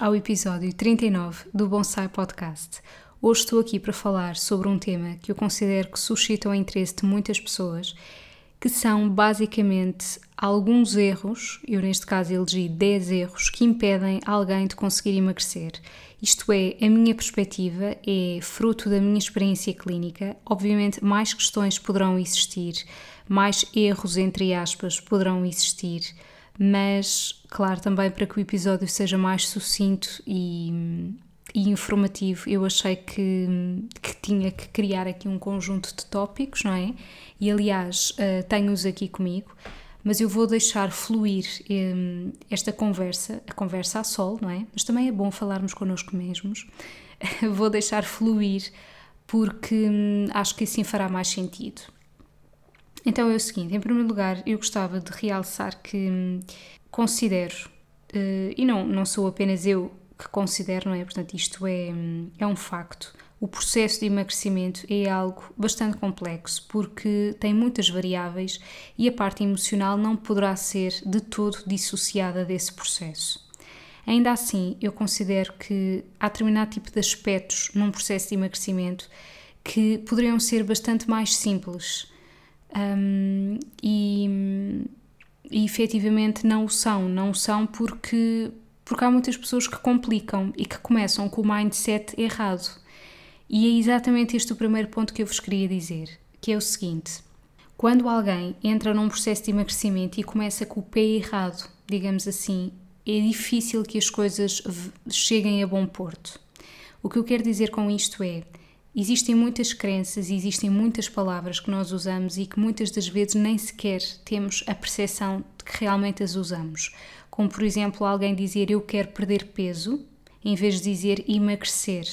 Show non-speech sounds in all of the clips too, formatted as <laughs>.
Ao episódio 39 do Bonsai Podcast. Hoje estou aqui para falar sobre um tema que eu considero que suscita o interesse de muitas pessoas, que são basicamente alguns erros, eu neste caso elegi 10 erros, que impedem alguém de conseguir emagrecer. Isto é, a minha perspectiva é fruto da minha experiência clínica. Obviamente, mais questões poderão existir, mais erros, entre aspas, poderão existir mas claro, também para que o episódio seja mais sucinto e, e informativo, eu achei que, que, tinha que criar aqui um conjunto de tópicos, não é? E aliás, uh, tenho-os aqui comigo, mas eu vou deixar fluir um, esta conversa, a conversa a sol, não é? Mas também é bom falarmos connosco mesmos. <laughs> vou deixar fluir porque hum, acho que assim fará mais sentido. Então é o seguinte: em primeiro lugar, eu gostava de realçar que hum, considero, uh, e não, não sou apenas eu que considero, não é? Portanto, isto é, hum, é um facto. O processo de emagrecimento é algo bastante complexo porque tem muitas variáveis e a parte emocional não poderá ser de todo dissociada desse processo. Ainda assim, eu considero que há determinado tipo de aspectos num processo de emagrecimento que poderiam ser bastante mais simples um, e, e efetivamente não o são. Não o são porque, porque há muitas pessoas que complicam e que começam com o mindset errado. E é exatamente este o primeiro ponto que eu vos queria dizer, que é o seguinte: quando alguém entra num processo de emagrecimento e começa com o pé errado, digamos assim, é difícil que as coisas cheguem a bom porto. O que eu quero dizer com isto é, Existem muitas crenças, existem muitas palavras que nós usamos e que muitas das vezes nem sequer temos a percepção de que realmente as usamos. Como, por exemplo, alguém dizer eu quero perder peso, em vez de dizer emagrecer.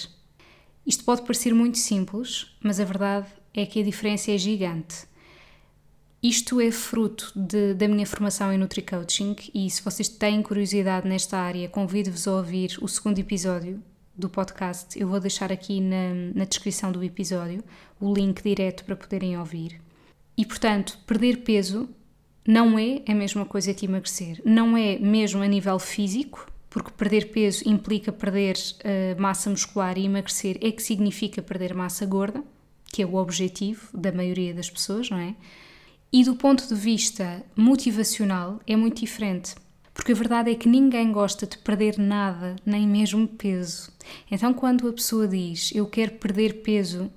Isto pode parecer muito simples, mas a verdade é que a diferença é gigante. Isto é fruto de, da minha formação em Nutri-Coaching e se vocês têm curiosidade nesta área, convido-vos a ouvir o segundo episódio do podcast, eu vou deixar aqui na, na descrição do episódio o link direto para poderem ouvir. E portanto, perder peso não é a mesma coisa que emagrecer. Não é mesmo a nível físico, porque perder peso implica perder uh, massa muscular e emagrecer é que significa perder massa gorda, que é o objetivo da maioria das pessoas, não é? E do ponto de vista motivacional é muito diferente porque a verdade é que ninguém gosta de perder nada, nem mesmo peso. Então, quando a pessoa diz eu quero perder peso,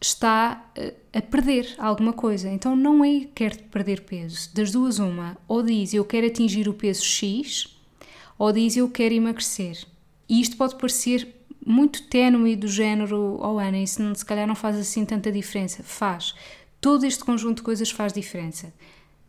está eh, a perder alguma coisa. Então, não é quer perder peso. Das duas, uma. Ou diz eu quero atingir o peso X, ou diz eu quero emagrecer. E isto pode parecer muito ténue do género, oh Ana, isso se calhar não faz assim tanta diferença. Faz. Todo este conjunto de coisas faz diferença.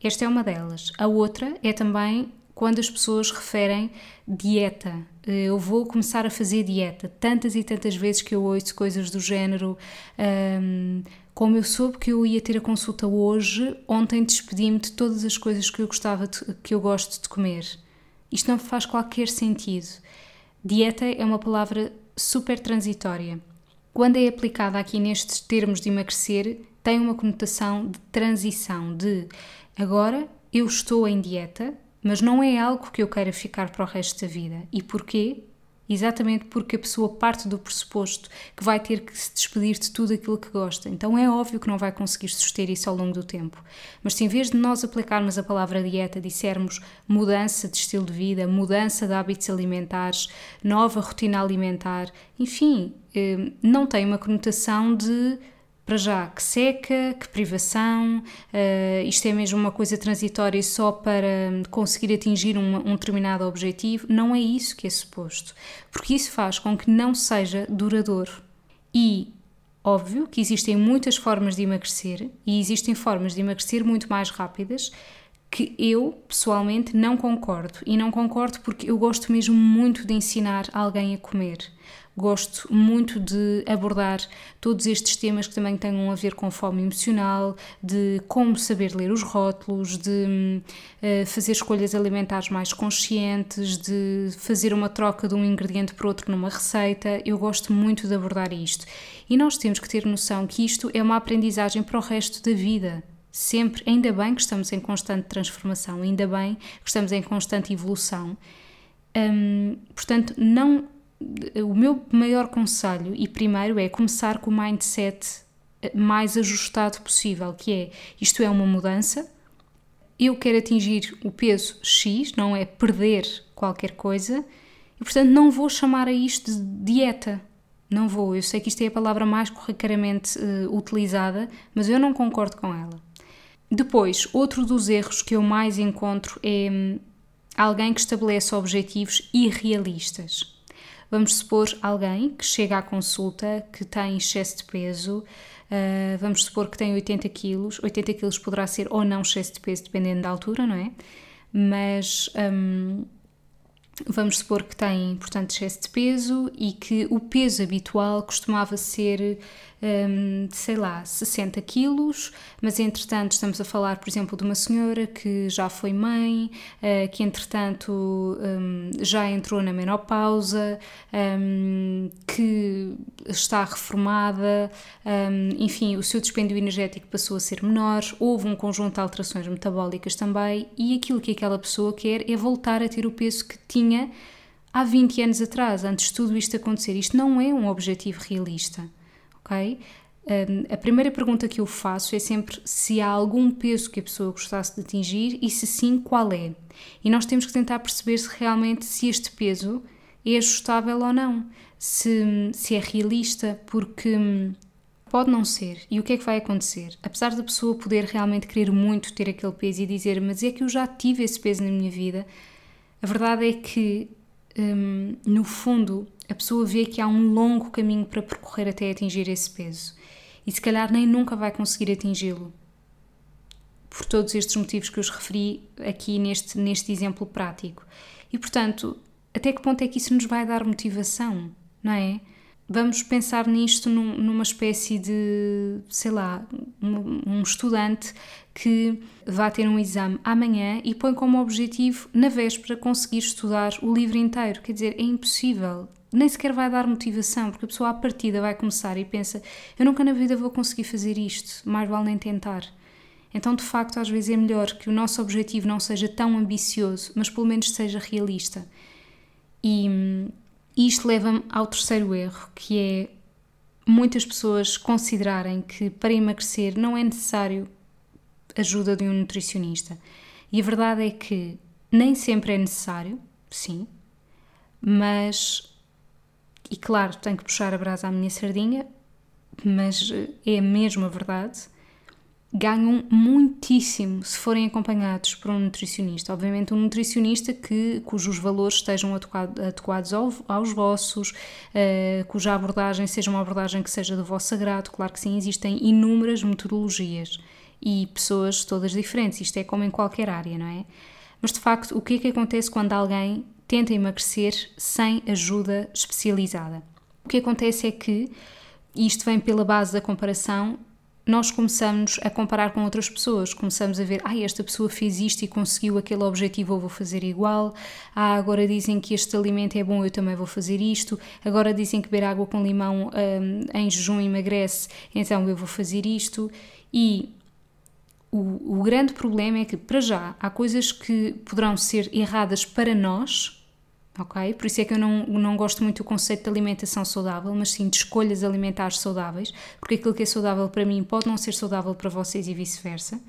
Esta é uma delas. A outra é também quando as pessoas referem dieta. Eh, eu vou começar a fazer dieta. Tantas e tantas vezes que eu ouço coisas do género. Um, como eu soube que eu ia ter a consulta hoje, ontem despedi-me de todas as coisas que eu gostava de, que eu gosto de comer. Isto não faz qualquer sentido. Dieta é uma palavra super transitória. Quando é aplicada aqui nestes termos de emagrecer, tem uma conotação de transição, de Agora eu estou em dieta, mas não é algo que eu queira ficar para o resto da vida. E porquê? Exatamente porque a pessoa parte do pressuposto que vai ter que se despedir de tudo aquilo que gosta. Então é óbvio que não vai conseguir suster isso ao longo do tempo. Mas se em vez de nós aplicarmos a palavra dieta, dissermos mudança de estilo de vida, mudança de hábitos alimentares, nova rotina alimentar, enfim, eh, não tem uma conotação de para já, que seca, que privação, uh, isto é mesmo uma coisa transitória só para conseguir atingir um, um, determinado objetivo, não é isso que é suposto, porque isso faz com que não seja duradouro. E, óbvio que existem muitas formas de emagrecer e existem formas de emagrecer muito mais rápidas que eu pessoalmente não concordo. E não concordo porque eu gosto mesmo muito de ensinar alguém a comer. Gosto muito de abordar todos estes temas que também tenham a ver com fome emocional, de como saber ler os rótulos, de uh, fazer escolhas alimentares mais conscientes, de fazer uma troca de um ingrediente por outro numa receita. Eu gosto muito de abordar isto. E nós temos que ter noção que isto é uma aprendizagem para o resto da vida sempre, ainda bem que estamos em constante transformação, ainda bem que estamos em constante evolução. Hum, portanto, não o meu maior conselho e primeiro é começar com o mindset eh, mais ajustado possível, que é isto é uma mudança, eu quero atingir o peso X, não é perder qualquer coisa, e portanto não vou chamar a isto de dieta. Não vou, eu sei que isto é a palavra mais corriqueiramente uh, utilizada, mas eu não concordo com ela. Depois, outro dos erros que eu mais encontro é hum, alguém que estabelece objetivos irrealistas. Vamos supor alguém que chega à consulta que tem excesso de peso, uh, vamos supor que tem 80 quilos, 80 quilos poderá ser ou não excesso de peso, dependendo da altura, não é? Mas um, vamos supor que tem, portanto, excesso de peso e que o peso habitual costumava ser um, sei lá, 60 quilos, mas entretanto estamos a falar, por exemplo, de uma senhora que já foi mãe, uh, que entretanto um, já entrou na menopausa, um, que está reformada, enfim, o seu dispêndio energético passou a ser menor, houve um conjunto de alterações metabólicas também, e aquilo que aquela pessoa quer é voltar a ter o peso que tinha há 20 anos atrás, antes de tudo isto acontecer. Isto não é um objetivo realista ok? Um, a primeira pergunta que eu faço é sempre se há algum peso que a pessoa gostasse de atingir e se sim, qual é. E nós temos que tentar perceber se realmente se este peso é ajustável ou não, se, se é realista, porque hum, pode não ser. E o que é que vai acontecer? Apesar da pessoa poder realmente querer muito ter aquele peso e dizer, mas é que eu já tive esse peso na minha vida, a verdade é que, hum, no fundo, a pessoa vê que há um longo caminho para percorrer até atingir esse peso e se calhar nem nunca vai conseguir atingi-lo. Por todos estes motivos que eu os referi aqui neste, neste exemplo prático. E portanto, até que ponto é que isso nos vai dar motivação, não é? Vamos pensar nisto num, numa espécie de, sei lá, um, um estudante que vai ter um exame amanhã e põe como objetivo, na véspera, conseguir estudar o livro inteiro. Quer dizer, é impossível nem sequer vai dar motivação, porque a pessoa à partida vai começar e pensa: eu nunca na vida vou conseguir fazer isto, mais vale nem tentar. Então, de facto, às vezes é melhor que o nosso objetivo não seja tão ambicioso, mas pelo menos seja realista. E isto leva-me ao terceiro erro, que é muitas pessoas considerarem que para emagrecer não é necessário ajuda de um nutricionista. E a verdade é que nem sempre é necessário, sim, mas e claro, tenho que puxar a brasa à minha sardinha, mas eh, é a verdade. Ganham muitíssimo se forem acompanhados por um nutricionista. Obviamente, um nutricionista que, cujos valores estejam adequados aos vossos, uh, cuja abordagem seja uma abordagem que seja do vosso agrado. Claro que sim, existem inúmeras metodologias e pessoas todas diferentes. Isto é como em qualquer área, não é? Mas de facto, o que é que acontece quando alguém tenta emagrecer sem ajuda especializada. O que acontece é que, e isto vem pela base da comparação, nós começamos a comparar com outras pessoas, começamos a ver, ah, esta pessoa fez isto e conseguiu aquele objetivo, eu vou fazer igual. Ah, agora dizem que este alimento é bom, eu também vou fazer isto. Agora dizem que beber água com limão um, em jejum emagrece, então eu vou fazer isto. E o, o grande problema é que, para já, há coisas que poderão ser erradas para nós, ok? Por isso é que eu não, não gosto muito do conceito de alimentação saudável, mas sim de escolhas alimentares saudáveis, porque aquilo que é saudável para mim pode não ser saudável para vocês e vice-versa.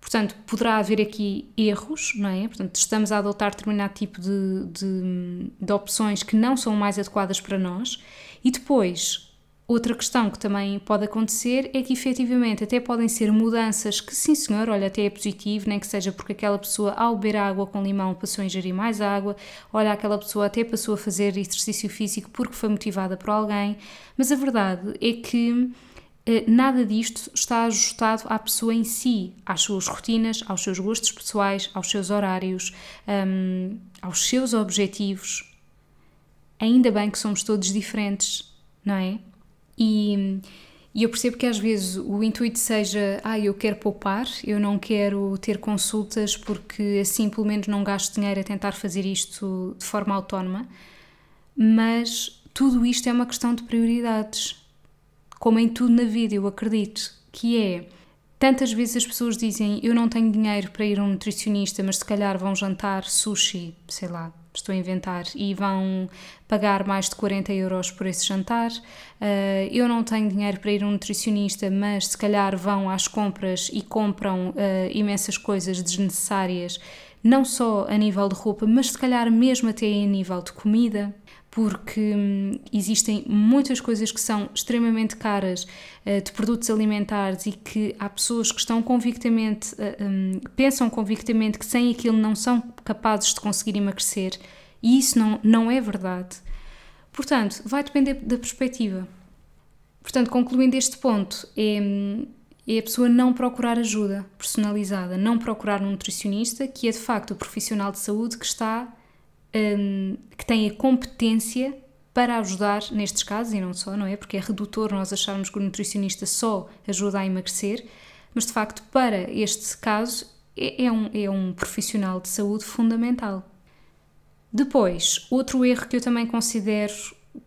Portanto, poderá haver aqui erros, não é? Portanto, estamos a adotar determinado tipo de, de, de opções que não são mais adequadas para nós. E depois, Outra questão que também pode acontecer é que efetivamente até podem ser mudanças que, sim senhor, olha, até é positivo, nem que seja porque aquela pessoa ao beber água com limão passou a ingerir mais água, olha, aquela pessoa até passou a fazer exercício físico porque foi motivada por alguém, mas a verdade é que eh, nada disto está ajustado à pessoa em si, às suas rotinas, aos seus gostos pessoais, aos seus horários, um, aos seus objetivos. Ainda bem que somos todos diferentes, não é? E, e eu percebo que às vezes o intuito seja, ah, eu quero poupar, eu não quero ter consultas porque assim pelo menos não gasto dinheiro a tentar fazer isto de forma autónoma, mas tudo isto é uma questão de prioridades, como em tudo na vida, eu acredito, que é. Tantas vezes as pessoas dizem eu não tenho dinheiro para ir a um nutricionista, mas se calhar vão jantar sushi, sei lá, estou a inventar, e vão pagar mais de 40 euros por esse jantar. Uh, eu não tenho dinheiro para ir a um nutricionista, mas se calhar vão às compras e compram uh, imensas coisas desnecessárias, não só a nível de roupa, mas se calhar mesmo até a nível de comida porque hum, existem muitas coisas que são extremamente caras uh, de produtos alimentares e que há pessoas que estão convictamente, uh, um, pensam convictamente que sem aquilo não são capazes de conseguir emagrecer e isso não, não é verdade. Portanto, vai depender da perspectiva. Portanto, concluindo este ponto, é, hum, é a pessoa não procurar ajuda personalizada, não procurar um nutricionista, que é de facto o profissional de saúde que está um, que tem a competência para ajudar nestes casos, e não só, não é? Porque é redutor nós acharmos que o nutricionista só ajuda a emagrecer, mas de facto, para este caso, é, é um, é um profissional de saúde fundamental. Depois, outro erro que eu também considero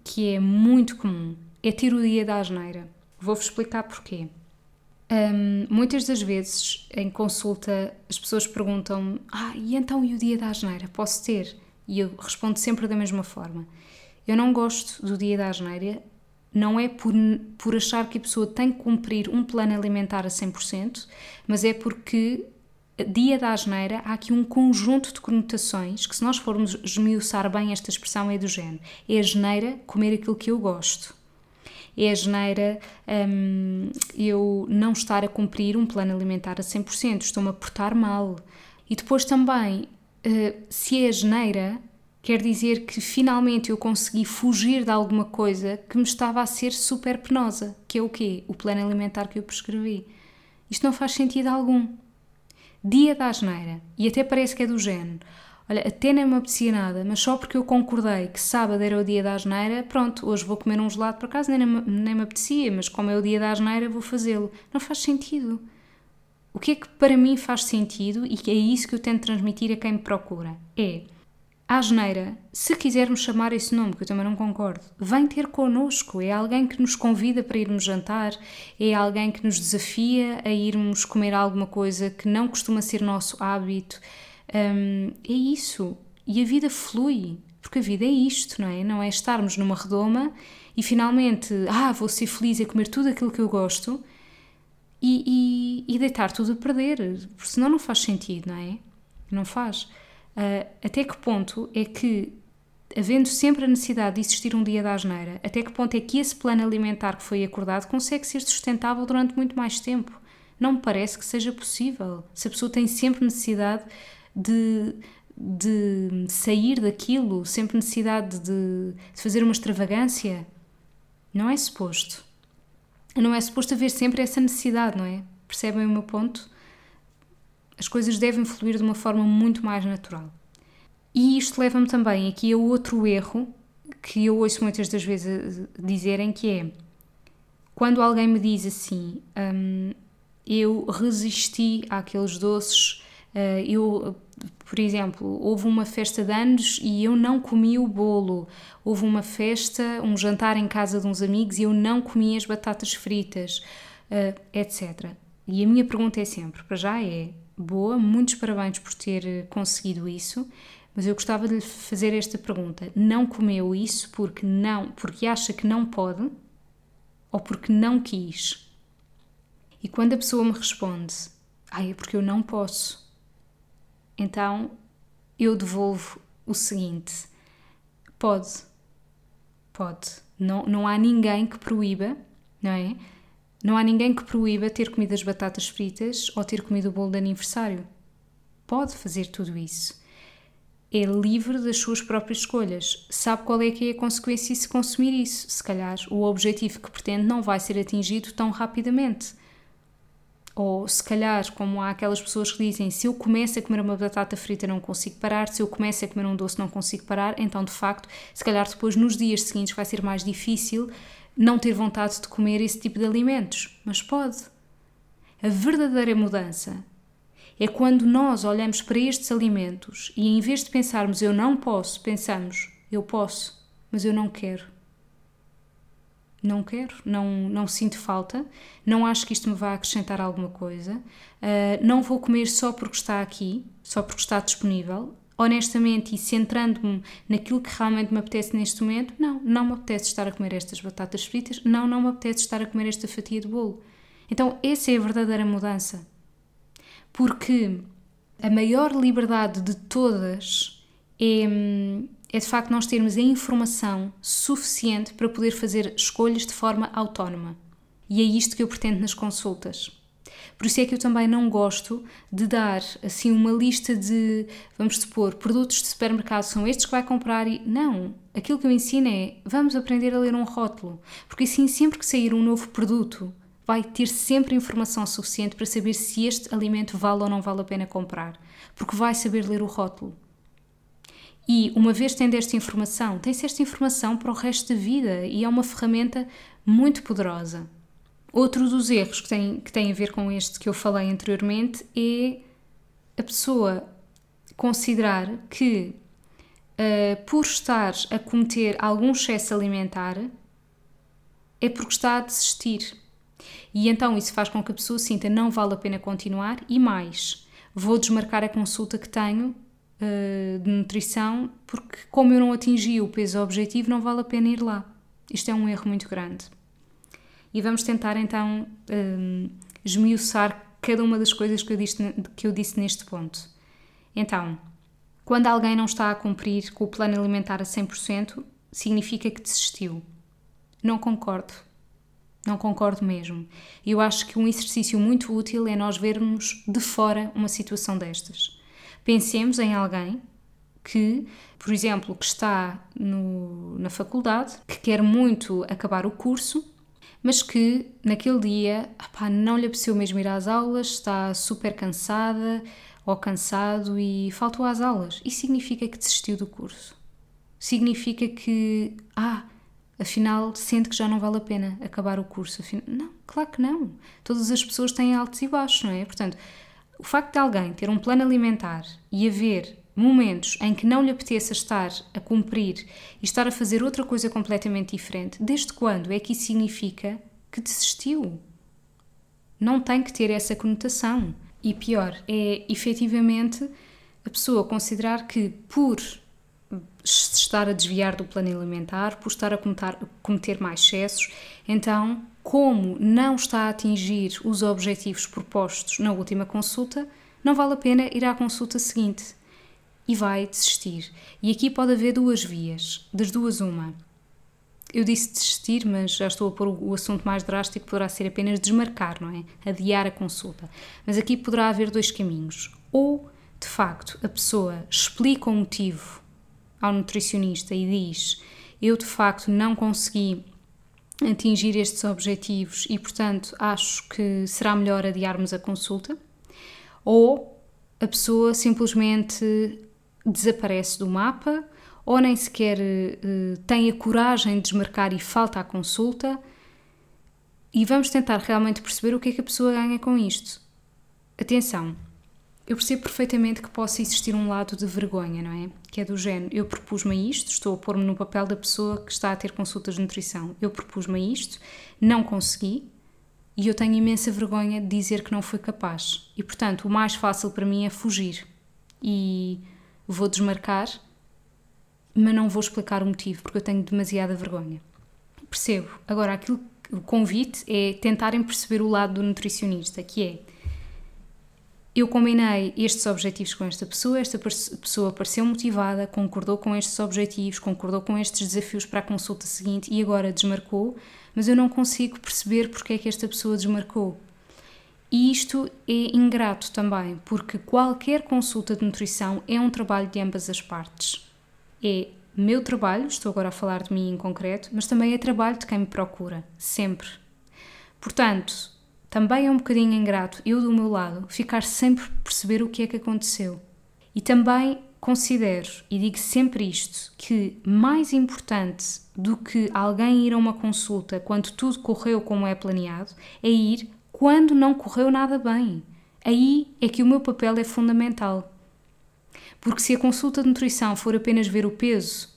que é muito comum é ter o dia da asneira. Vou-vos explicar porquê. Um, muitas das vezes, em consulta, as pessoas perguntam: Ah, e então e o dia da asneira? Posso ter? E eu respondo sempre da mesma forma. Eu não gosto do dia da asneira, não é por, por achar que a pessoa tem que cumprir um plano alimentar a 100%, mas é porque dia da asneira há aqui um conjunto de conotações que se nós formos esmiuçar bem esta expressão é do género. É a geneira comer aquilo que eu gosto. É a geneira hum, eu não estar a cumprir um plano alimentar a 100%, estou-me a portar mal. E depois também eh, se é geneira, quer dizer que finalmente eu consegui fugir de alguma coisa que me estava a ser super penosa, que é o quê? O plano alimentar que eu prescrevi. Isto não faz sentido algum. Dia da asneira, e até parece que é do género. Olha, até nem me apetecia nada, mas só porque eu concordei que sábado era o dia da asneira, pronto, hoje vou comer um gelado por acaso, nem, nem me apetecia, mas como é o dia da asneira, vou fazê-lo. Não faz sentido. O que é que para mim faz sentido e que é isso que eu tento transmitir a quem me procura? É a geneira, se quisermos chamar esse nome, que eu também não concordo, vem ter connosco. É alguém que nos convida para irmos jantar, é alguém que nos desafia a irmos comer alguma coisa que não costuma ser nosso hábito. Um, é isso. E a vida flui, porque a vida é isto, não é? Não é estarmos numa redoma e finalmente, ah, vou ser feliz a comer tudo aquilo que eu gosto e, e, e deitar tudo a perder, porque senão não faz sentido, não é? Não faz. Uh, até que ponto é que, havendo sempre a necessidade de existir um dia da asneira, até que ponto é que esse plano alimentar que foi acordado consegue ser sustentável durante muito mais tempo? Não me parece que seja possível. Se a pessoa tem sempre necessidade de, de sair daquilo, sempre necessidade de, de fazer uma extravagância, não é suposto não é suposto haver sempre essa necessidade, não é? Percebem o meu ponto? As coisas devem fluir de uma forma muito mais natural. E isto leva-me também aqui a outro erro que eu ouço muitas das vezes dizerem que é quando alguém me diz assim hum, eu resisti àqueles doces uh, eu por exemplo, houve uma festa de anos e eu não comi o bolo. Houve uma festa, um jantar em casa de uns amigos e eu não comi as batatas fritas, uh, etc. E a minha pergunta é sempre, para já é, boa, muitos parabéns por ter conseguido isso, mas eu gostava de lhe fazer esta pergunta. Não comeu isso porque não, porque acha que não pode ou porque não quis? E quando a pessoa me responde, ah, é porque eu não posso então eu devolvo o seguinte: pode, pode, Não, não há ninguém que proíba, não é? Não há ninguém que proíba ter comido as batatas fritas ou ter comido o bolo de aniversário. Pode fazer tudo isso. É livre das suas próprias escolhas. Sabe qual é que é a consequência se consumir isso. Se calhar o objetivo que pretende não vai ser atingido tão rapidamente. Ou se calhar, como há aquelas pessoas que dizem, se eu começo a comer uma batata frita não consigo parar, se eu começo a comer um doce não consigo parar, então de facto, se calhar depois nos dias seguintes vai ser mais difícil não ter vontade de comer esse tipo de alimentos. Mas pode. A verdadeira mudança é quando nós olhamos para estes alimentos e em vez de pensarmos eu não posso, pensamos eu posso, mas eu não quero não quero, não, não sinto falta, não acho que isto me vá acrescentar alguma coisa, uh, não vou comer só porque está aqui, só porque está disponível. Honestamente, e centrando-me naquilo que realmente me apetece neste momento, não, não me apetece estar a comer estas batatas fritas, não, não me apetece estar a comer esta fatia de bolo. Então, essa é a verdadeira mudança. Porque a maior liberdade de todas é hum, é de facto nós termos a informação suficiente para poder fazer escolhas de forma autónoma. E é isto que eu pretendo nas consultas. Por isso é que eu também não gosto de dar assim uma lista de, vamos supor, produtos de supermercado são estes que vai comprar e não, aquilo que eu ensino é vamos aprender a ler um rótulo, porque assim sempre que sair um novo produto, vai ter sempre informação suficiente para saber se este alimento vale ou não vale a pena comprar, porque vai saber ler o rótulo. E uma vez tendo esta informação, tem-se esta informação para o resto da vida e é uma ferramenta muito poderosa. Outro dos erros que tem, que tem a ver com este que eu falei anteriormente é a pessoa considerar que, uh, por estar a cometer algum excesso alimentar, é porque está a desistir. E então isso faz com que a pessoa sinta não vale a pena continuar e mais, vou desmarcar a consulta que tenho uh, de nutrição, porque como eu não atingi o peso objetivo, não vale a pena ir lá. Isto é um erro muito grande. E vamos tentar então um, esmiuçar cada uma das coisas que eu, disse, que eu disse neste ponto. Então, quando alguém não está a cumprir com o plano alimentar a 100%, significa que desistiu. Não concordo. Não concordo mesmo. Eu acho que um exercício muito útil é nós vermos de fora uma situação destas. Pensemos em alguém que, por exemplo, que está no, na faculdade, que quer muito acabar o curso, mas que naquele dia opá, não lhe apeteceu mesmo ir às aulas, está super cansada ou cansado e faltou às aulas. Isso significa que desistiu do curso. Significa que, ah, afinal sente que já não vale a pena acabar o curso. Afinal, não, claro que não. Todas as pessoas têm altos e baixos, não é? Portanto, o facto de alguém ter um plano alimentar e haver momentos em que não lhe apeteça estar a cumprir e estar a fazer outra coisa completamente diferente, desde quando é que isso significa que desistiu? Não tem que ter essa conotação. E pior, é efetivamente a pessoa considerar que por estar a desviar do plano alimentar, por estar a cometer mais excessos, então como não está a atingir os objetivos propostos na última consulta, não vale a pena ir à consulta seguinte e vai desistir. E aqui pode haver duas vias, das duas uma. Eu disse desistir, mas já estou a pôr o assunto mais drástico, poderá ser apenas desmarcar, não é? Adiar a consulta. Mas aqui poderá haver dois caminhos. Ou, de facto, a pessoa explica o motivo ao nutricionista e diz: Eu de facto não consegui atingir estes objetivos e, portanto, acho que será melhor adiarmos a consulta, ou a pessoa simplesmente desaparece do mapa, ou nem sequer uh, tem a coragem de desmarcar e falta a consulta. E vamos tentar realmente perceber o que é que a pessoa ganha com isto. Atenção, eu percebo perfeitamente que possa existir um lado de vergonha, não é? Que é do género, eu propus-me a isto, estou a pôr-me no papel da pessoa que está a ter consultas de nutrição. Eu propus-me a isto, não consegui e eu tenho imensa vergonha de dizer que não fui capaz. E portanto, o mais fácil para mim é fugir e vou desmarcar, mas não vou explicar o motivo porque eu tenho demasiada vergonha. Percebo. Agora, aquilo, o convite é tentarem perceber o lado do nutricionista, que é Eu combinei estes objetivos com esta pessoa, esta pessoa pareceu motivada, concordou com estes objetivos, concordou com estes desafios para a consulta seguinte e agora desmarcou, mas eu não consigo perceber porque é que esta pessoa desmarcou. E isto é ingrato também, porque qualquer consulta de nutrição é um trabalho de ambas as partes. É meu trabalho, estou agora a falar de mim em concreto, mas também é trabalho de quem me procura, sempre. Portanto, também é um bocadinho ingrato eu, do meu lado, ficar sempre a perceber o que é que aconteceu. E também considero, e digo sempre isto, que mais importante do que alguém ir a uma consulta quando tudo correu como é planeado, é ir quando não correu nada bem. Aí é que o meu papel é fundamental. Porque se a consulta de nutrição for apenas ver o peso,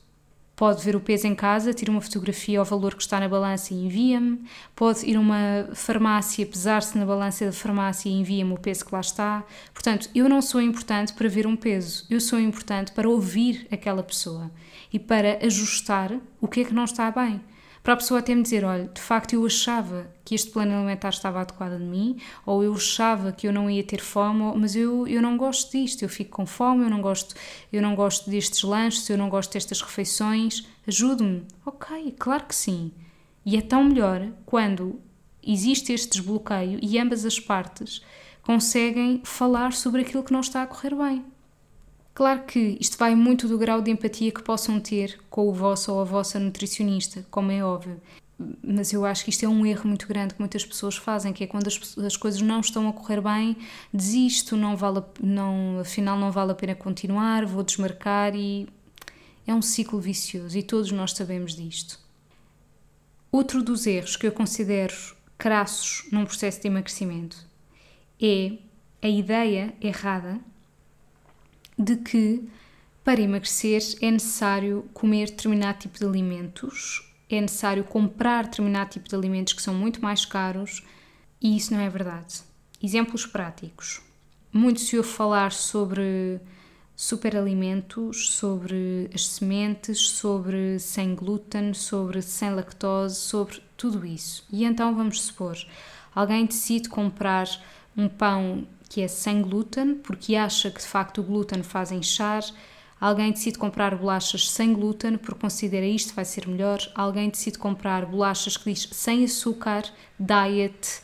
pode ver o peso em casa, tira uma fotografia ao valor que está na balança e envia-me. Pode ir a uma farmácia, pesar-se na balança da farmácia e envia-me o peso que lá está. Portanto, eu não sou importante para ver um peso, eu sou importante para ouvir aquela pessoa e para ajustar o que é que não está bem para a pessoa até me dizer: olha, de facto eu achava que este plano alimentar estava adequado a mim, ou eu achava que eu não ia ter fome, mas eu, eu não gosto disto, eu fico com fome, eu não gosto, eu não gosto destes lanches, eu não gosto destas refeições, ajude-me. Ok, claro que sim. E é tão melhor quando existe este desbloqueio e ambas as partes conseguem falar sobre aquilo que não está a correr bem. Claro que isto vai muito do grau de empatia que possam ter com o vosso ou a vossa nutricionista, como é óbvio. Mas eu acho que isto é um erro muito grande que muitas pessoas fazem, que é quando as, as coisas não estão a correr bem, desisto, não vale, não, afinal não vale a pena continuar, vou desmarcar e é um ciclo vicioso e todos nós sabemos disto. Outro dos erros que eu considero crassos num processo de emagrecimento é a ideia errada de que para emagrecer é necessário comer determinado tipo de alimentos, é necessário comprar determinado tipo de alimentos que são muito mais caros e isso não é verdade. Exemplos práticos. Muito se ouve falar sobre superalimentos, sobre as sementes, sobre sem glúten, sobre sem lactose, sobre tudo isso. E então vamos supor, alguém decide comprar um pão que é sem glúten, porque acha que de facto o glúten faz inchar. Alguém decide comprar bolachas sem glúten porque considera isto vai ser melhor. Alguém decide comprar bolachas que diz sem açúcar, diet,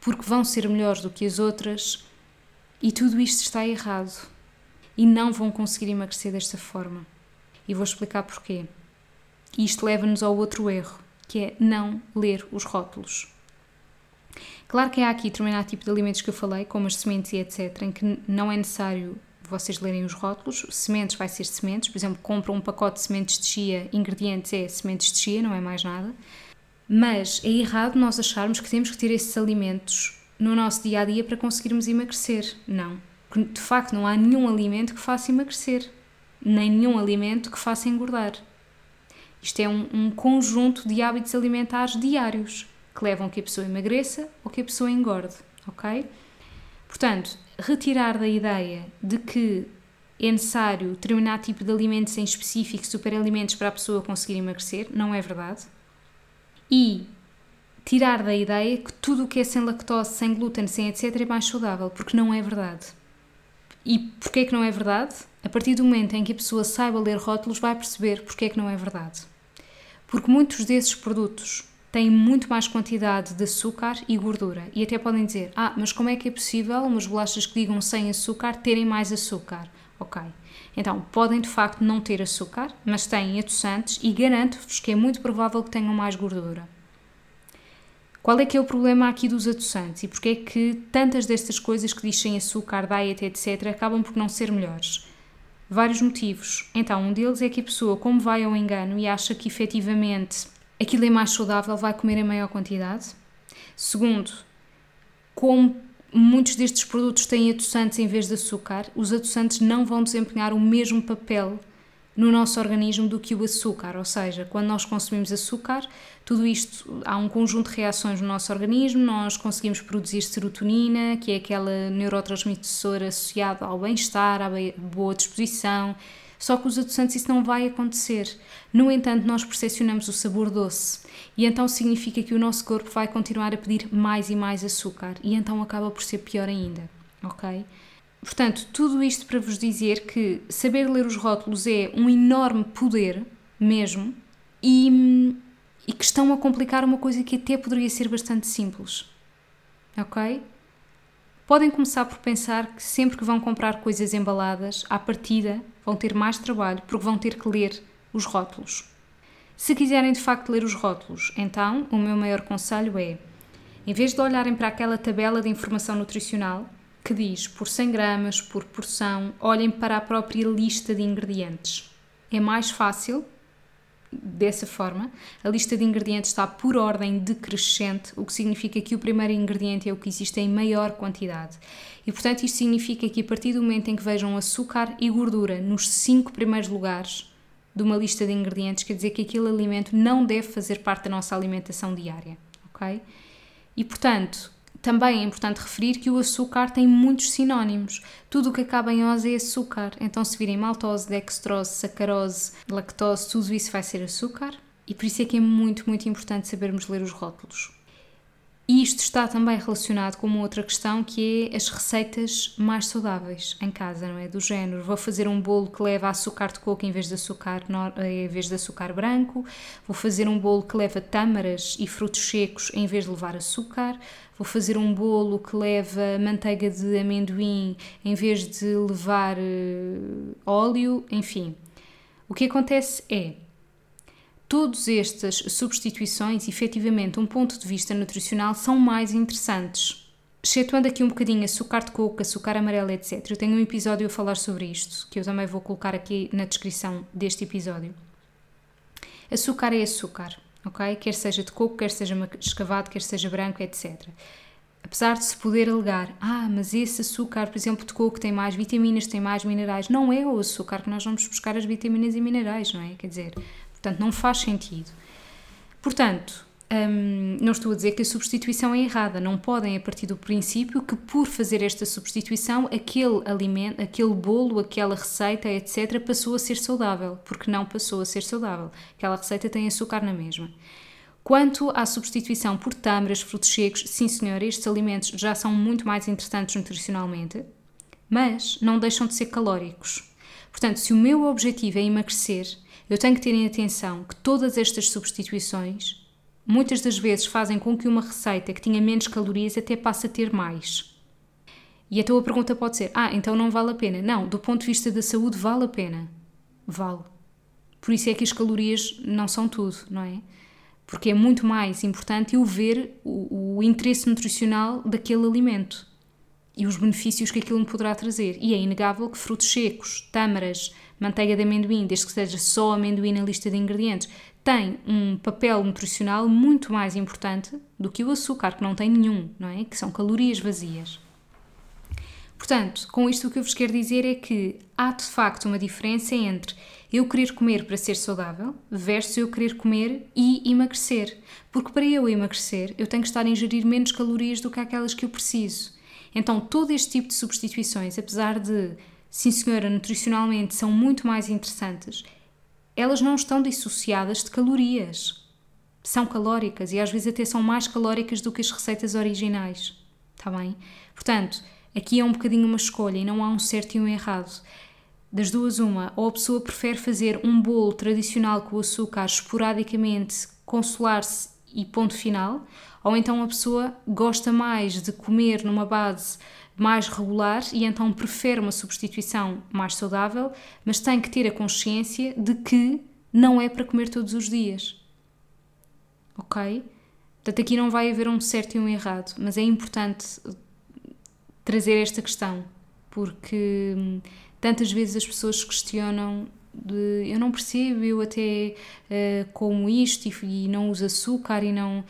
porque vão ser melhores do que as outras. E tudo isto está errado. E não vão conseguir emagrecer desta forma. E vou explicar porquê. Isto leva-nos ao outro erro, que é não ler os rótulos. Claro que há aqui determinado tipo de alimentos que eu falei, como as sementes e etc., em que não é necessário vocês lerem os rótulos. Sementes vai ser sementes, por exemplo, compram um pacote de sementes de chia, ingredientes é sementes de chia, não é mais nada. Mas é errado nós acharmos que temos que ter esses alimentos no nosso dia a dia para conseguirmos emagrecer. Não. De facto, não há nenhum alimento que faça emagrecer, nem nenhum alimento que faça engordar. Isto é um, um conjunto de hábitos alimentares diários que levam a que a pessoa emagreça ou que a pessoa engorde, ok? Portanto, retirar da ideia de que é necessário determinado tipo de alimentos em específico, superalimentos, para a pessoa conseguir emagrecer, não é verdade. E tirar da ideia que tudo o que é sem lactose, sem glúten, sem etc. é mais saudável, porque não é verdade. E porquê que não é verdade? A partir do momento em que a pessoa saiba ler rótulos, vai perceber porquê que não é verdade. Porque muitos desses produtos têm muito mais quantidade de açúcar e gordura. E até podem dizer: Ah, mas como é que é possível umas bolachas que digam sem açúcar terem mais açúcar? Ok. Então, podem de facto não ter açúcar, mas têm adoçantes e garanto-vos que é muito provável que tenham mais gordura. Qual é que é o problema aqui dos adoçantes e porque é que tantas destas coisas que dizem açúcar, diet, etc., acabam por não ser melhores? Vários motivos. Então, um deles é que a pessoa, como vai ao engano e acha que efetivamente aquilo é mais saudável, vai comer em maior quantidade. Segundo, como muitos destes produtos têm adoçantes em vez de açúcar, os adoçantes não vão desempenhar o mesmo papel no nosso organismo do que o açúcar, ou seja, quando nós consumimos açúcar, tudo isto há um conjunto de reações no nosso organismo, nós conseguimos produzir serotonina, que é aquela neurotransmissora associada ao bem-estar, à boa disposição, só que os adoçantes isso não vai acontecer. No entanto, nós percepcionamos o sabor doce e então significa que o nosso corpo vai continuar a pedir mais e mais açúcar e então acaba por ser pior ainda, ok? Portanto, tudo isto para vos dizer que saber ler os rótulos é um enorme poder, mesmo, e, e que estão a complicar uma coisa que até poderia ser bastante simples. Ok? Podem começar por pensar que sempre que vão comprar coisas embaladas, à partida, vão ter mais trabalho porque vão ter que ler os rótulos. Se quiserem de facto ler os rótulos, então o meu maior conselho é, em vez de olharem para aquela tabela de informação nutricional que diz por 100 gramas, por porção, olhem para a própria lista de ingredientes. É mais fácil dessa forma. A lista de ingredientes está por ordem decrescente, o que significa que o primeiro ingrediente é o que existe em maior quantidade. E portanto, isto significa que a partir do momento em que vejam açúcar e gordura nos cinco primeiros lugares de uma lista de ingredientes, quer dizer que aquele alimento não deve fazer parte da nossa alimentação diária, ok? E portanto, também é importante referir que o açúcar tem muitos sinónimos. Tudo o que acaba em ose é açúcar. Então, se virem maltose, dextrose, sacarose, lactose, tudo isso vai ser açúcar. E por isso é que é muito, muito importante sabermos ler os rótulos. E isto está também relacionado com uma outra questão que é as receitas mais saudáveis em casa, não é? Do género, vou fazer um bolo que leva açúcar de coco em vez de açúcar, em vez de açúcar branco, vou fazer um bolo que leva tâmaras e frutos secos em vez de levar açúcar, vou fazer um bolo que leva manteiga de amendoim em vez de levar uh, óleo, enfim. O que acontece é todas estas substituições, efetivamente, um ponto de vista nutricional, são mais interessantes. Excetuando aqui um bocadinho açúcar de coco, açúcar amarelo, etc. Eu tenho um episódio a falar sobre isto, que eu também vou colocar aqui na descrição deste episódio. Açúcar é açúcar, ok? Quer seja de coco, quer seja escavado, quer seja branco, etc. Apesar de se poder alegar, ah, mas esse açúcar, por exemplo, de coco tem mais vitaminas, tem mais minerais, não é o açúcar que nós vamos buscar as vitaminas e minerais, não é? Quer dizer, Portanto, não faz sentido. Portanto, hum, não estou a dizer que a substituição é errada. Não podem, a partir do princípio que, por fazer esta substituição, aquele alimento, aquele bolo, aquela receita, etc., passou a ser saudável. Porque não passou a ser saudável. Aquela receita tem açúcar na mesma. Quanto à substituição por tâmaras, frutos secos, sim senhor, estes alimentos já são muito mais interessantes nutricionalmente, mas não deixam de ser calóricos. Portanto, se o meu objetivo é emagrecer, eu tenho que ter em atenção que todas estas substituições muitas das vezes fazem com que uma receita que tinha menos calorias até passe a ter mais. E a pergunta pode ser: ah, então não vale a pena? Não, do ponto de vista da saúde, vale a pena. Vale. Por isso é que as calorias não são tudo, não é? Porque é muito mais importante eu ver o, o interesse nutricional daquele alimento e os benefícios que aquilo me poderá trazer. E é inegável que frutos secos, tâmaras, manteiga de amendoim, desde que seja só amendoim na lista de ingredientes, tem um papel nutricional muito mais importante do que o açúcar, que não tem nenhum, não é? Que são calorias vazias. Portanto, com isto o que eu vos quero dizer é que há de facto uma diferença entre eu querer comer para ser saudável versus eu querer comer e emagrecer. Porque para eu emagrecer, eu tenho que estar a ingerir menos calorias do que aquelas que eu preciso. Então, todo este tipo de substituições, apesar de sim senhora, nutricionalmente são muito mais interessantes, elas não estão dissociadas de calorias. São calóricas e às vezes até são mais calóricas do que as receitas originais. Está bem? Portanto, aqui é um bocadinho uma escolha e não há um certo e um errado. Das duas, uma, ou a pessoa prefere fazer um bolo tradicional com açúcar esporadicamente, consolar-se e ponto final, ou então a pessoa gosta mais de comer numa base mais regular e então prefere uma substituição mais saudável, mas tem que ter a consciência de que não é para comer todos os dias. Ok? Portanto, aqui não vai haver um certo e um errado, mas é importante trazer esta questão, porque hum, tantas vezes as pessoas questionam de eu não percebo, eu até uh, como isto e, e não uso açúcar e não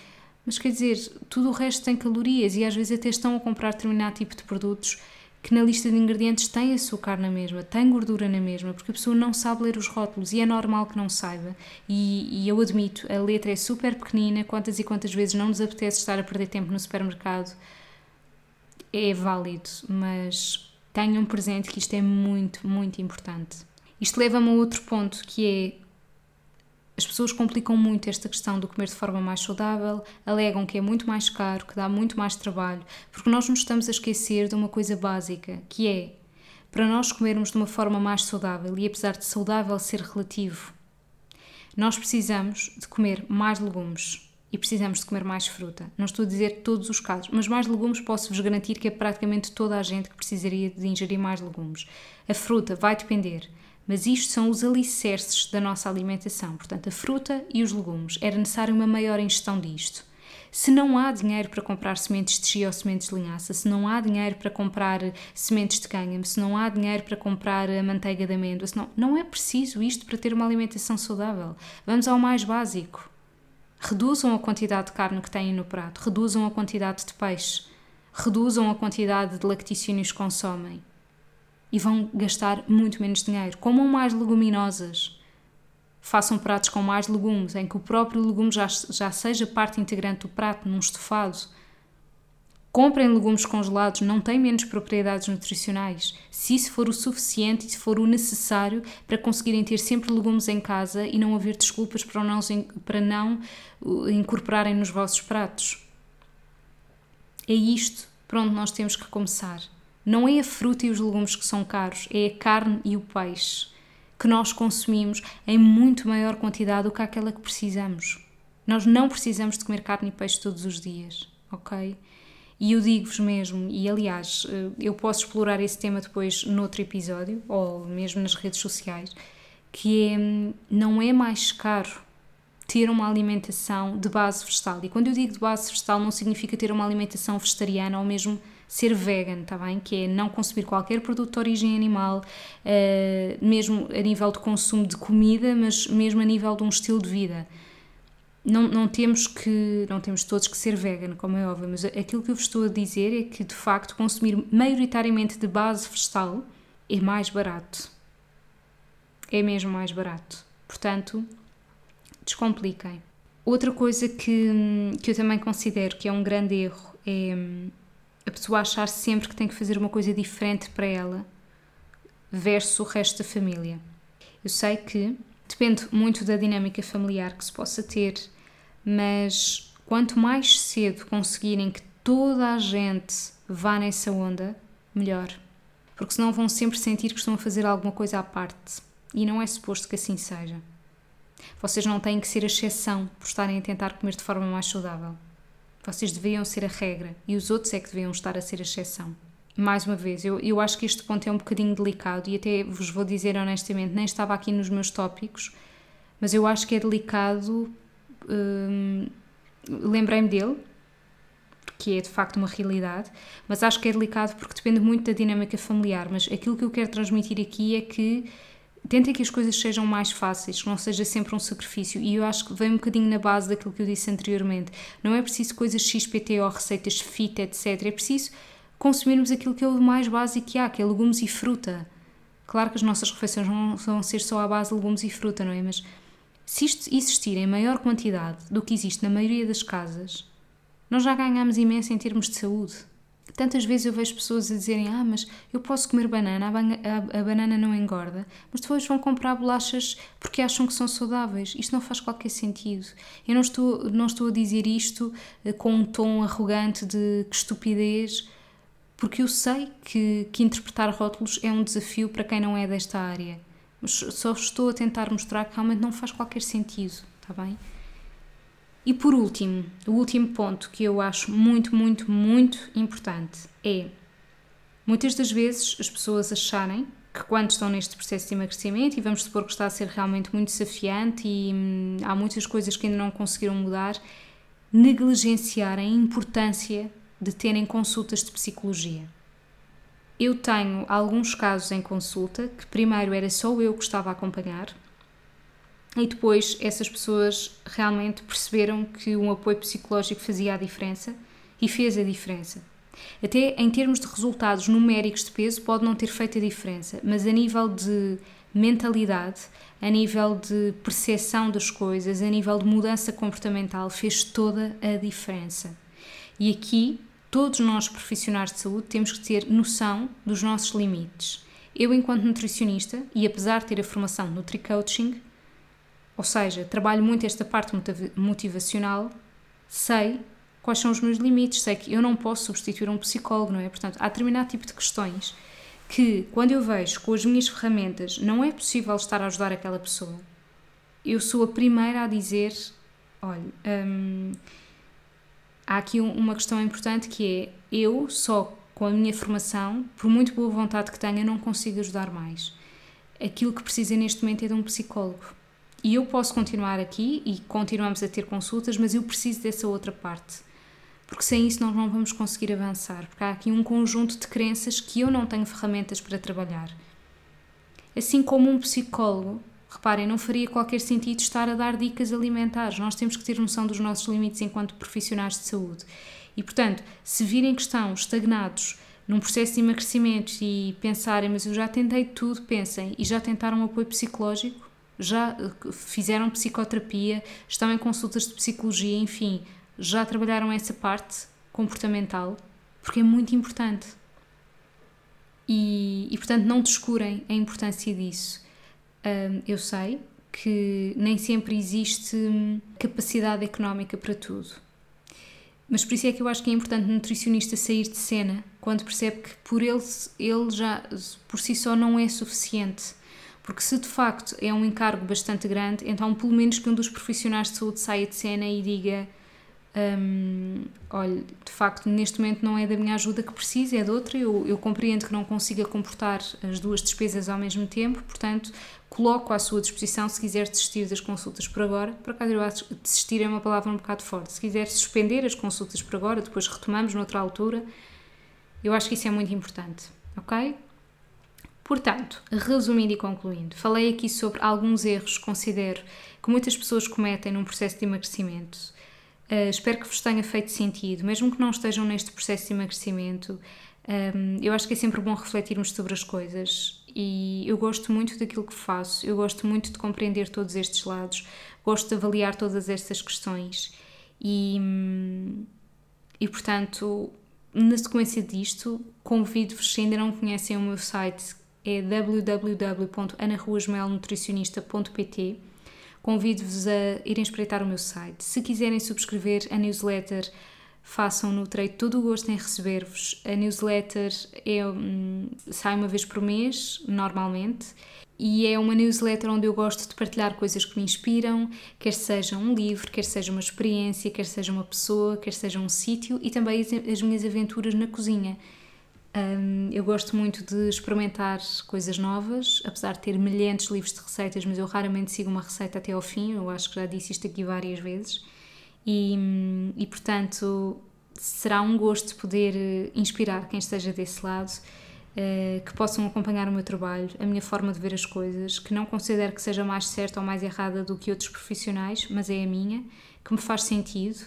mas quer dizer, tudo o resto tem calorias e às vezes até estão a comprar determinado tipo de produtos que na lista de ingredientes tem açúcar na mesma, tem gordura na mesma, porque a pessoa não sabe ler os rótulos e é normal que não saiba. E, e, eu admito, a letra é super pequenina, quantas e quantas vezes não nos apetece estar a perder tempo no supermercado. É válido, mas tenham presente que isto é muito, muito importante. Isto leva-me a outro ponto que é as pessoas complicam muito esta questão do comer de forma mais saudável, alegam que é muito mais caro, que dá muito mais trabalho, porque nós nos estamos a esquecer de uma coisa básica, que é para nós comermos de uma forma mais saudável, e apesar de saudável ser relativo, nós precisamos de comer mais legumes e precisamos de comer mais fruta. Não estou a dizer todos os casos, mas mais legumes posso-vos garantir que é praticamente toda a gente que precisaria de ingerir mais legumes. A fruta vai depender, mas isto são os alicerces da nossa alimentação. Portanto, a fruta e os legumes. Era necessário uma maior ingestão disto. Se não há dinheiro para comprar sementes de chia ou sementes de linhaça, se não há dinheiro para comprar sementes de cânhamo, se não há dinheiro para comprar a manteiga de amêndoa, não, não é preciso isto para ter uma alimentação saudável. Vamos ao mais básico. Reduzam a quantidade de carne que têm no prato, reduzam a quantidade de peixe, reduzam a quantidade de lacticínios que consomem e vão gastar muito menos dinheiro. Comam mais leguminosas façam pratos com mais legumes, em que o próprio legume já, já seja parte integrante do prato, num estofado. Comprem legumes congelados, não têm menos propriedades nutricionais. Se isso for o suficiente e se for o necessário para conseguirem ter sempre legumes em casa e não haver desculpas para não, para não incorporarem nos vossos pratos. É isto para onde nós temos que começar. Não é a fruta e os legumes que são caros, é a carne e o peixe que nós consumimos em muito maior quantidade do que aquela que precisamos. Nós não precisamos de comer carne e peixe todos os dias, ok? E eu digo-vos mesmo, e aliás, eh, eu posso explorar esse tema depois noutro episódio, ou mesmo nas redes sociais, que é, não é mais caro ter uma alimentação de base vegetal. E quando eu digo de base vegetal, não significa ter uma alimentação vegetariana ou mesmo ser vegan, tá bem? Que é não consumir qualquer produto de origem animal, uh, mesmo a nível de consumo de comida, mas mesmo a nível de um estilo de vida. Não, não temos que não temos todos que ser vegan, como é óbvio, mas aquilo que eu vos estou a dizer é que de facto consumir maioritariamente de base vegetal é mais barato. É mesmo mais barato. Portanto, descompliquem. Outra coisa que, que eu também considero que é um grande erro é a pessoa achar sempre que tem que fazer uma coisa diferente para ela versus o resto da família. Eu sei que depende muito da dinâmica familiar que se possa ter, mas quanto mais cedo conseguirem que toda a gente vá nessa onda, melhor. Porque senão vão sempre sentir que estão a fazer alguma coisa à parte. E não é suposto que assim seja. Vocês não têm que ser a exceção por estarem a tentar comer de forma mais saudável. Vocês deviam ser a regra e os outros é que deviam estar a ser a exceção. Mais uma vez, eu, eu acho que este ponto é um bocadinho delicado e até vos vou dizer honestamente, nem estava aqui nos meus tópicos, mas eu acho que é delicado. Hum, Lembrei-me dele, que é de facto uma realidade, mas acho que é delicado porque depende muito da dinâmica familiar. Mas aquilo que eu quero transmitir aqui é que tentem que as coisas sejam mais fáceis, que não seja sempre um sacrifício. E eu acho que vem um bocadinho na base daquilo que eu disse anteriormente. Não é preciso coisas XPT ou receitas fit, etc. É preciso consumirmos aquilo que é o mais básico que há, que é legumes e fruta. Claro que as nossas refeições não vão ser só à base de legumes e fruta, não é? Mas se isto existir em maior quantidade do que existe na maioria das casas, nós já ganhamos imenso em termos de saúde. Tantas vezes eu vejo pessoas a dizerem: Ah, mas eu posso comer banana, a, a, a, banana não engorda, mas depois vão comprar bolachas porque acham que são saudáveis. Isto não faz qualquer sentido. Eu não estou, não estou a dizer isto eh, com um tom arrogante de que estupidez, porque eu sei que, que interpretar rótulos é um desafio para quem não é desta área. Mas só estou a tentar mostrar que realmente não faz qualquer sentido, está bem? E por último, o último ponto que eu acho muito, muito, muito importante é muitas das vezes as pessoas acharem que quando estão neste processo de emagrecimento, e vamos supor que está a ser realmente muito desafiante e hum, há muitas coisas que ainda não conseguiram mudar, negligenciarem a importância de terem consultas de psicologia. Eu tenho alguns casos em consulta que primeiro era só eu que estava a acompanhar, e depois essas pessoas realmente perceberam que um apoio psicológico fazia a diferença e fez a diferença. Até em termos de resultados numéricos de peso, pode não ter feito a diferença, mas a nível de mentalidade, a nível de percepção das coisas, a nível de mudança comportamental, fez toda a diferença. E aqui, todos nós profissionais de saúde temos que ter noção dos nossos limites. Eu, enquanto nutricionista, e apesar de ter a formação Nutri-Coaching, ou seja, trabalho muito esta parte motivacional, sei quais são os meus limites, sei que eu não posso substituir um psicólogo, não é? Portanto, há determinado tipo de questões que quando eu vejo com as minhas ferramentas não é possível estar a ajudar aquela pessoa, eu sou a primeira a dizer: olha, hum, há aqui uma questão importante que é eu só com a minha formação, por muito boa vontade que tenha, não consigo ajudar mais. Aquilo que precisa neste momento é de um psicólogo. E eu posso continuar aqui e continuamos a ter consultas, mas eu preciso dessa outra parte porque sem isso nós não vamos conseguir avançar, porque há aqui um conjunto de crenças que eu não tenho ferramentas para trabalhar. Assim como um psicólogo, reparem, não faria qualquer sentido estar a dar dicas alimentares, nós temos que ter noção dos nossos limites enquanto profissionais de saúde. E portanto, se virem que estão estagnados num processo de emagrecimento e pensarem, mas eu já tentei tudo, pensem, e já tentaram apoio psicológico? Já eh, fizeram psicoterapia? Estão em consultas de psicologia? Enfim, já trabalharam essa parte comportamental, porque é muito importante. E, e portanto, não descurem a importância disso. Um, eu sei que nem sempre existe hum, capacidade económica para tudo. Mas por isso é que eu acho que é importante o nutricionista sair de cena quando percebe que por ele, ele já por si só não é suficiente. Porque se de facto é um encargo bastante grande, então pelo menos que um dos profissionais de saúde saia de cena e diga um, olha, de facto, neste momento não é da minha ajuda que preciso, é de outra. Eu, eu compreendo que não consiga comportar as duas despesas ao mesmo tempo, portanto, coloco à sua disposição se quiser desistir das consultas por agora. Por acaso, eu acho que desistir é uma palavra um bocado forte. Se quiser suspender as consultas por agora, depois retomamos noutra altura, eu acho que isso é muito importante, ok? Portanto, resumindo e concluindo, falei aqui sobre alguns erros que considero que muitas pessoas cometem num processo de emagrecimento. Uh, espero que vos tenha feito sentido, mesmo que não estejam neste processo de emagrecimento. Um, eu acho que é sempre bom refletirmos sobre as coisas. E eu gosto muito daquilo que faço, eu gosto muito de compreender todos estes lados, gosto de avaliar todas estas questões. E, e portanto, na sequência disto, convido-vos, se ainda não conhecem o meu site, é www.anaruasmelnutricionista.pt convido-vos a irem espreitar o meu site. Se quiserem subscrever a newsletter, façam-no, terei todo o gosto em receber-vos. A newsletter é, um, sai uma vez por mês, normalmente, e é uma newsletter onde eu gosto de partilhar coisas que me inspiram, quer seja um livro, quer seja uma experiência, quer seja uma pessoa, quer seja um sítio e também as minhas aventuras na cozinha. Um, eu gosto muito de experimentar coisas novas, apesar de ter milhares de livros de receitas, mas eu raramente sigo uma receita até ao fim. Eu acho que já disse isto aqui várias vezes. E, e portanto, será um gosto poder eh, inspirar quem esteja desse lado, uh, que possam acompanhar o meu trabalho, a minha forma de ver as coisas, que não considero que seja mais certa ou mais errada do que outros profissionais, mas é a minha, que me faz sentido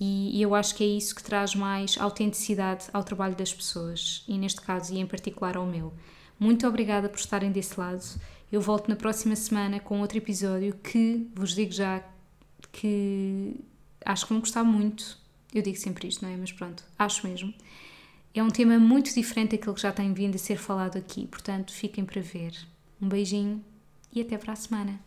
e, eu acho que é isso que traz mais autenticidade ao trabalho das pessoas e, neste caso, e em particular ao meu. Muito obrigada por estarem desse lado. Eu volto na próxima semana com outro episódio que vos digo já que acho que vão gostar muito. Eu digo sempre isto, não é? Mas pronto, acho mesmo. É um tema muito diferente daquilo que já tem vindo a ser falado aqui, portanto, fiquem para ver. Um beijinho e até para a semana.